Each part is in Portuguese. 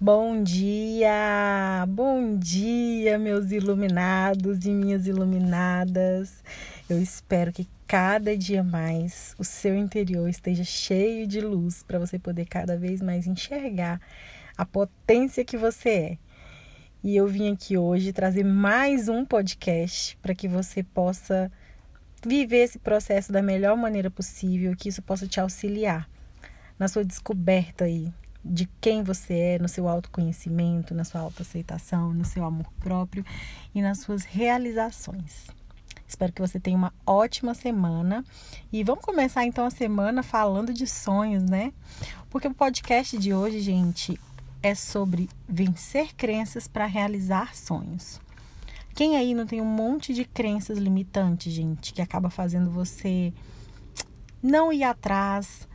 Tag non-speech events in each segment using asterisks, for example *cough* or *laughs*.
Bom dia, bom dia, meus iluminados e minhas iluminadas. Eu espero que cada dia mais o seu interior esteja cheio de luz para você poder cada vez mais enxergar a potência que você é. E eu vim aqui hoje trazer mais um podcast para que você possa viver esse processo da melhor maneira possível, que isso possa te auxiliar na sua descoberta aí de quem você é, no seu autoconhecimento, na sua autoaceitação, no seu amor próprio e nas suas realizações. Espero que você tenha uma ótima semana e vamos começar então a semana falando de sonhos, né? Porque o podcast de hoje, gente, é sobre vencer crenças para realizar sonhos. Quem aí não tem um monte de crenças limitantes, gente, que acaba fazendo você não ir atrás,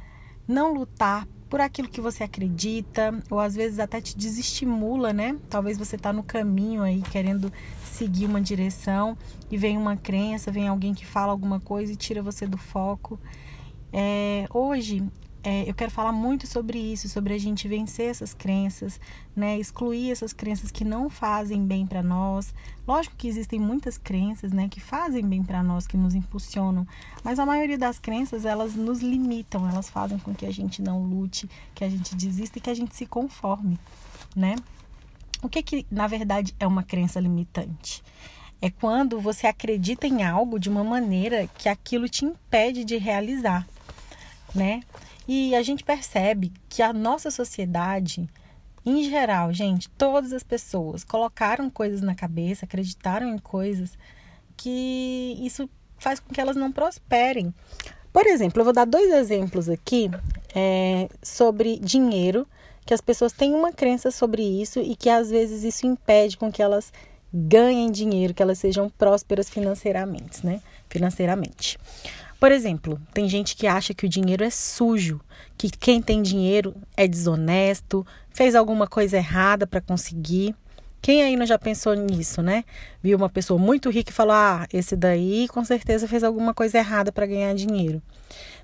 não lutar por aquilo que você acredita, ou às vezes até te desestimula, né? Talvez você está no caminho aí querendo seguir uma direção e vem uma crença, vem alguém que fala alguma coisa e tira você do foco. É, hoje é, eu quero falar muito sobre isso, sobre a gente vencer essas crenças, né? Excluir essas crenças que não fazem bem para nós. Lógico que existem muitas crenças, né, que fazem bem para nós, que nos impulsionam, mas a maioria das crenças elas nos limitam, elas fazem com que a gente não lute, que a gente desista e que a gente se conforme, né? O que que na verdade é uma crença limitante? É quando você acredita em algo de uma maneira que aquilo te impede de realizar, né? E a gente percebe que a nossa sociedade, em geral, gente, todas as pessoas colocaram coisas na cabeça, acreditaram em coisas que isso faz com que elas não prosperem. Por exemplo, eu vou dar dois exemplos aqui é, sobre dinheiro, que as pessoas têm uma crença sobre isso e que às vezes isso impede com que elas ganhem dinheiro, que elas sejam prósperas financeiramente, né? Financeiramente. Por exemplo, tem gente que acha que o dinheiro é sujo, que quem tem dinheiro é desonesto, fez alguma coisa errada para conseguir. Quem não já pensou nisso, né? Viu uma pessoa muito rica e falou: "Ah, esse daí com certeza fez alguma coisa errada para ganhar dinheiro".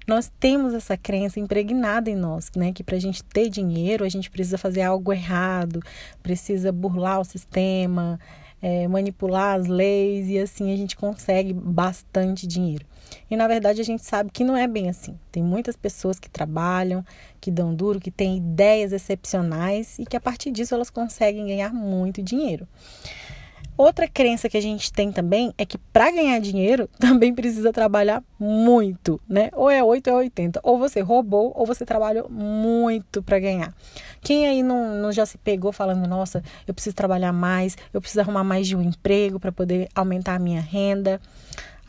Nós temos essa crença impregnada em nós, né? Que para a gente ter dinheiro, a gente precisa fazer algo errado, precisa burlar o sistema, é, manipular as leis e assim a gente consegue bastante dinheiro. E na verdade a gente sabe que não é bem assim. Tem muitas pessoas que trabalham, que dão duro, que têm ideias excepcionais e que a partir disso elas conseguem ganhar muito dinheiro. Outra crença que a gente tem também é que para ganhar dinheiro *laughs* também precisa trabalhar muito, né? Ou é 8 ou é 80. Ou você roubou ou você trabalhou muito para ganhar. Quem aí não, não já se pegou falando, nossa, eu preciso trabalhar mais, eu preciso arrumar mais de um emprego para poder aumentar a minha renda?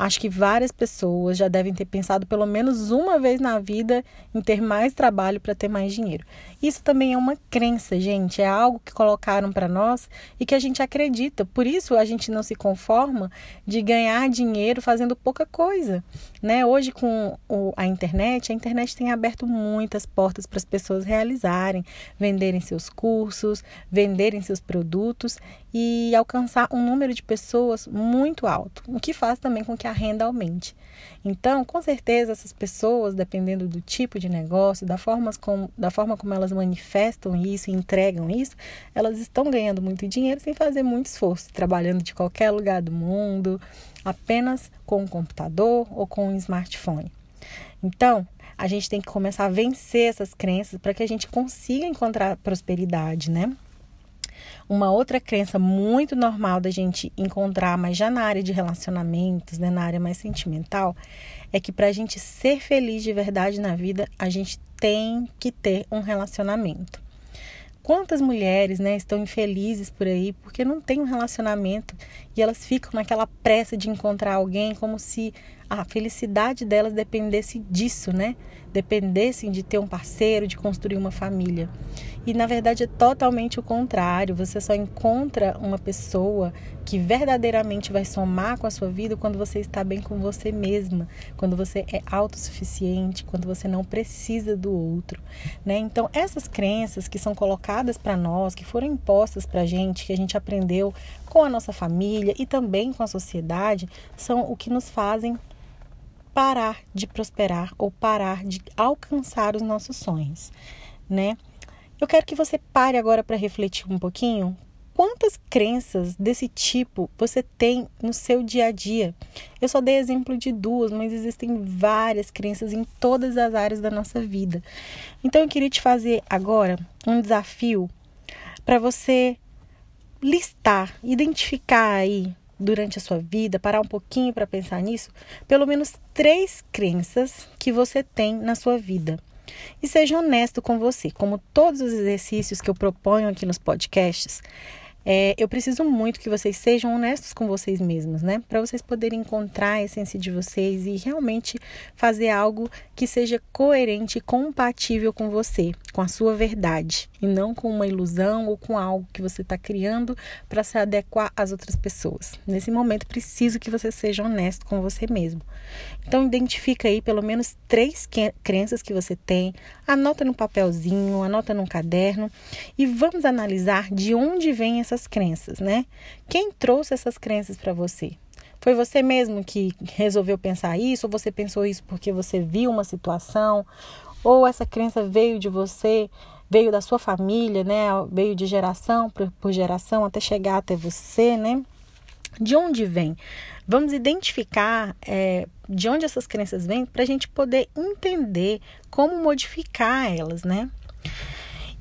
Acho que várias pessoas já devem ter pensado pelo menos uma vez na vida em ter mais trabalho para ter mais dinheiro. Isso também é uma crença, gente, é algo que colocaram para nós e que a gente acredita. Por isso a gente não se conforma de ganhar dinheiro fazendo pouca coisa, né? Hoje com a internet, a internet tem aberto muitas portas para as pessoas realizarem, venderem seus cursos, venderem seus produtos e alcançar um número de pessoas muito alto, o que faz também com que a renda aumente. Então, com certeza, essas pessoas, dependendo do tipo de negócio, da forma como, da forma como elas manifestam isso e entregam isso, elas estão ganhando muito dinheiro sem fazer muito esforço, trabalhando de qualquer lugar do mundo, apenas com um computador ou com um smartphone. Então, a gente tem que começar a vencer essas crenças para que a gente consiga encontrar prosperidade, né? Uma outra crença muito normal da gente encontrar, mas já na área de relacionamentos, né, na área mais sentimental, é que para a gente ser feliz de verdade na vida, a gente tem que ter um relacionamento. Quantas mulheres né, estão infelizes por aí porque não tem um relacionamento e elas ficam naquela pressa de encontrar alguém como se a felicidade delas dependesse disso, né? Dependessem de ter um parceiro, de construir uma família. E na verdade é totalmente o contrário. Você só encontra uma pessoa que verdadeiramente vai somar com a sua vida quando você está bem com você mesma, quando você é autossuficiente, quando você não precisa do outro, né? Então, essas crenças que são colocadas para nós, que foram impostas para a gente, que a gente aprendeu com a nossa família e também com a sociedade, são o que nos fazem parar de prosperar ou parar de alcançar os nossos sonhos, né? Eu quero que você pare agora para refletir um pouquinho quantas crenças desse tipo você tem no seu dia a dia. Eu só dei exemplo de duas, mas existem várias crenças em todas as áreas da nossa vida. Então eu queria te fazer agora um desafio para você listar, identificar aí durante a sua vida, parar um pouquinho para pensar nisso, pelo menos três crenças que você tem na sua vida. E seja honesto com você. Como todos os exercícios que eu proponho aqui nos podcasts, é, eu preciso muito que vocês sejam honestos com vocês mesmos, né? Para vocês poderem encontrar a essência de vocês e realmente fazer algo que seja coerente e compatível com você, com a sua verdade, e não com uma ilusão ou com algo que você está criando para se adequar às outras pessoas. Nesse momento, preciso que você seja honesto com você mesmo. Então, identifica aí pelo menos três crenças que você tem, anota no papelzinho, anota num caderno e vamos analisar de onde vêm essas crenças, né? Quem trouxe essas crenças para você? Foi você mesmo que resolveu pensar isso? Ou você pensou isso porque você viu uma situação? Ou essa crença veio de você, veio da sua família, né? Veio de geração por geração até chegar até você, né? De onde vem? Vamos identificar é, de onde essas crenças vêm para a gente poder entender como modificar elas, né?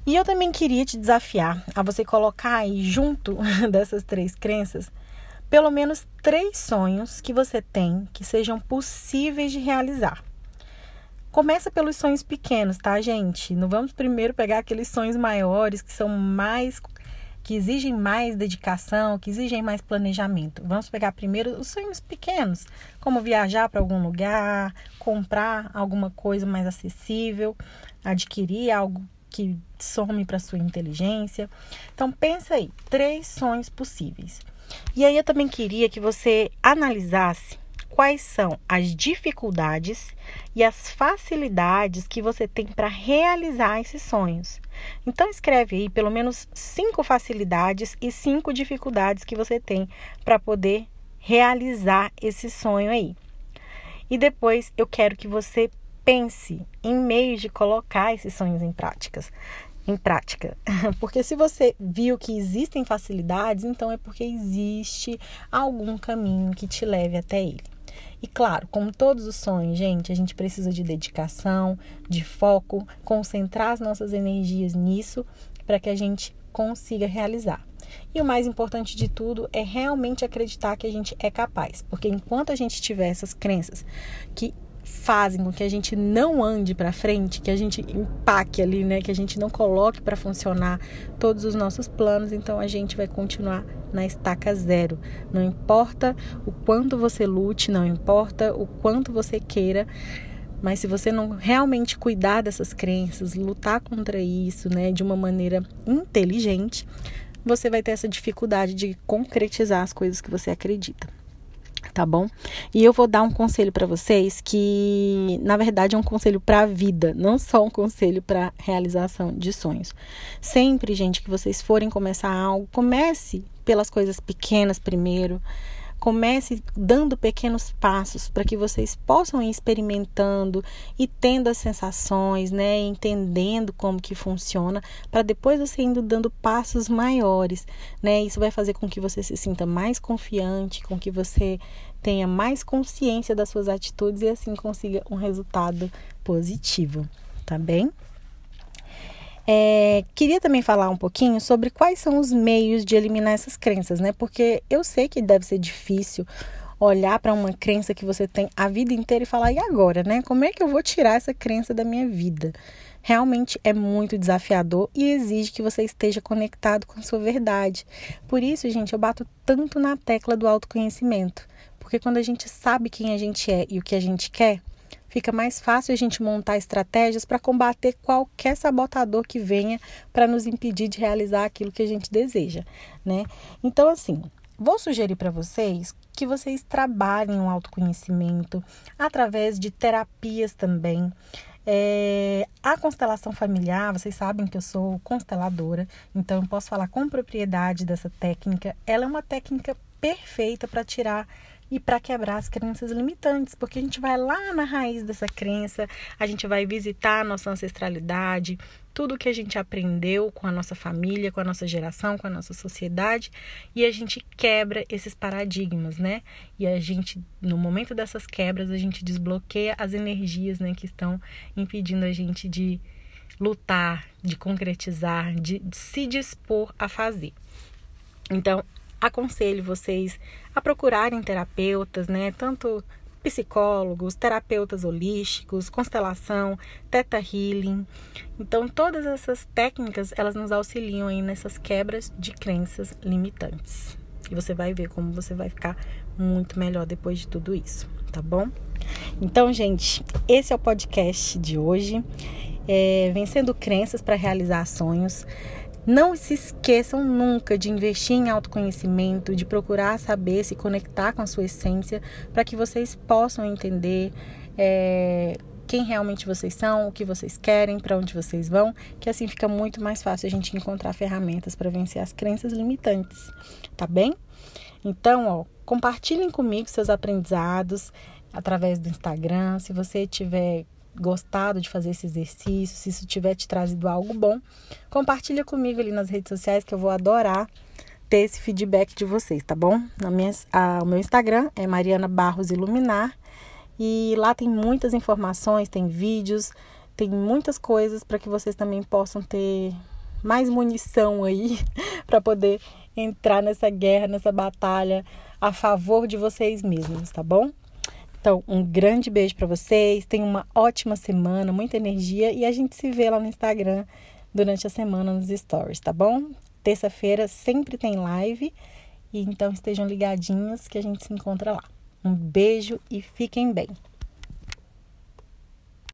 E eu também queria te desafiar a você colocar aí junto *laughs* dessas três crenças pelo menos três sonhos que você tem que sejam possíveis de realizar. Começa pelos sonhos pequenos, tá, gente? Não vamos primeiro pegar aqueles sonhos maiores que são mais que exigem mais dedicação, que exigem mais planejamento. Vamos pegar primeiro os sonhos pequenos, como viajar para algum lugar, comprar alguma coisa mais acessível, adquirir algo que some para sua inteligência. Então pensa aí, três sonhos possíveis. E aí eu também queria que você analisasse quais são as dificuldades e as facilidades que você tem para realizar esses sonhos. Então escreve aí pelo menos cinco facilidades e cinco dificuldades que você tem para poder realizar esse sonho aí. E depois eu quero que você pense em meios de colocar esses sonhos em práticas em prática. *laughs* Porque se você viu que existem facilidades, então é porque existe algum caminho que te leve até ele. E claro, como todos os sonhos, gente, a gente precisa de dedicação, de foco, concentrar as nossas energias nisso para que a gente consiga realizar. E o mais importante de tudo é realmente acreditar que a gente é capaz, porque enquanto a gente tiver essas crenças que fazem com que a gente não ande para frente, que a gente empaque ali, né, que a gente não coloque para funcionar todos os nossos planos, então a gente vai continuar na estaca zero. Não importa o quanto você lute, não importa o quanto você queira, mas se você não realmente cuidar dessas crenças, lutar contra isso, né, de uma maneira inteligente, você vai ter essa dificuldade de concretizar as coisas que você acredita tá bom? E eu vou dar um conselho para vocês que, na verdade, é um conselho para a vida, não só um conselho para realização de sonhos. Sempre, gente, que vocês forem começar algo, comece pelas coisas pequenas primeiro. Comece dando pequenos passos para que vocês possam ir experimentando e tendo as sensações, né, entendendo como que funciona, para depois você indo dando passos maiores, né? Isso vai fazer com que você se sinta mais confiante, com que você tenha mais consciência das suas atitudes e assim consiga um resultado positivo, tá bem? É, queria também falar um pouquinho sobre quais são os meios de eliminar essas crenças, né? Porque eu sei que deve ser difícil olhar para uma crença que você tem a vida inteira e falar, e agora, né? Como é que eu vou tirar essa crença da minha vida? Realmente é muito desafiador e exige que você esteja conectado com a sua verdade. Por isso, gente, eu bato tanto na tecla do autoconhecimento. Porque quando a gente sabe quem a gente é e o que a gente quer, fica mais fácil a gente montar estratégias para combater qualquer sabotador que venha para nos impedir de realizar aquilo que a gente deseja, né? Então, assim, vou sugerir para vocês que vocês trabalhem o autoconhecimento através de terapias também. É, a constelação familiar, vocês sabem que eu sou consteladora, então eu posso falar com propriedade dessa técnica. Ela é uma técnica perfeita para tirar e para quebrar as crenças limitantes, porque a gente vai lá na raiz dessa crença, a gente vai visitar a nossa ancestralidade, tudo que a gente aprendeu com a nossa família, com a nossa geração, com a nossa sociedade, e a gente quebra esses paradigmas, né? E a gente, no momento dessas quebras, a gente desbloqueia as energias, né, que estão impedindo a gente de lutar, de concretizar, de, de se dispor a fazer. Então, aconselho vocês a procurarem terapeutas, né? Tanto psicólogos, terapeutas holísticos, constelação, teta healing. Então, todas essas técnicas, elas nos auxiliam aí nessas quebras de crenças limitantes. E você vai ver como você vai ficar muito melhor depois de tudo isso, tá bom? Então, gente, esse é o podcast de hoje. É, vencendo crenças para realizar sonhos. Não se esqueçam nunca de investir em autoconhecimento, de procurar saber se conectar com a sua essência, para que vocês possam entender é, quem realmente vocês são, o que vocês querem, para onde vocês vão, que assim fica muito mais fácil a gente encontrar ferramentas para vencer as crenças limitantes, tá bem? Então, ó, compartilhem comigo seus aprendizados através do Instagram. Se você tiver gostado de fazer esse exercício, se isso tiver te trazido algo bom, compartilha comigo ali nas redes sociais que eu vou adorar ter esse feedback de vocês, tá bom? Minha, a, o meu Instagram é Mariana Barros Iluminar e lá tem muitas informações, tem vídeos, tem muitas coisas para que vocês também possam ter mais munição aí *laughs* para poder entrar nessa guerra, nessa batalha a favor de vocês mesmos, tá bom? Então, um grande beijo para vocês. Tenham uma ótima semana, muita energia e a gente se vê lá no Instagram durante a semana nos stories, tá bom? Terça-feira sempre tem live e então estejam ligadinhos que a gente se encontra lá. Um beijo e fiquem bem.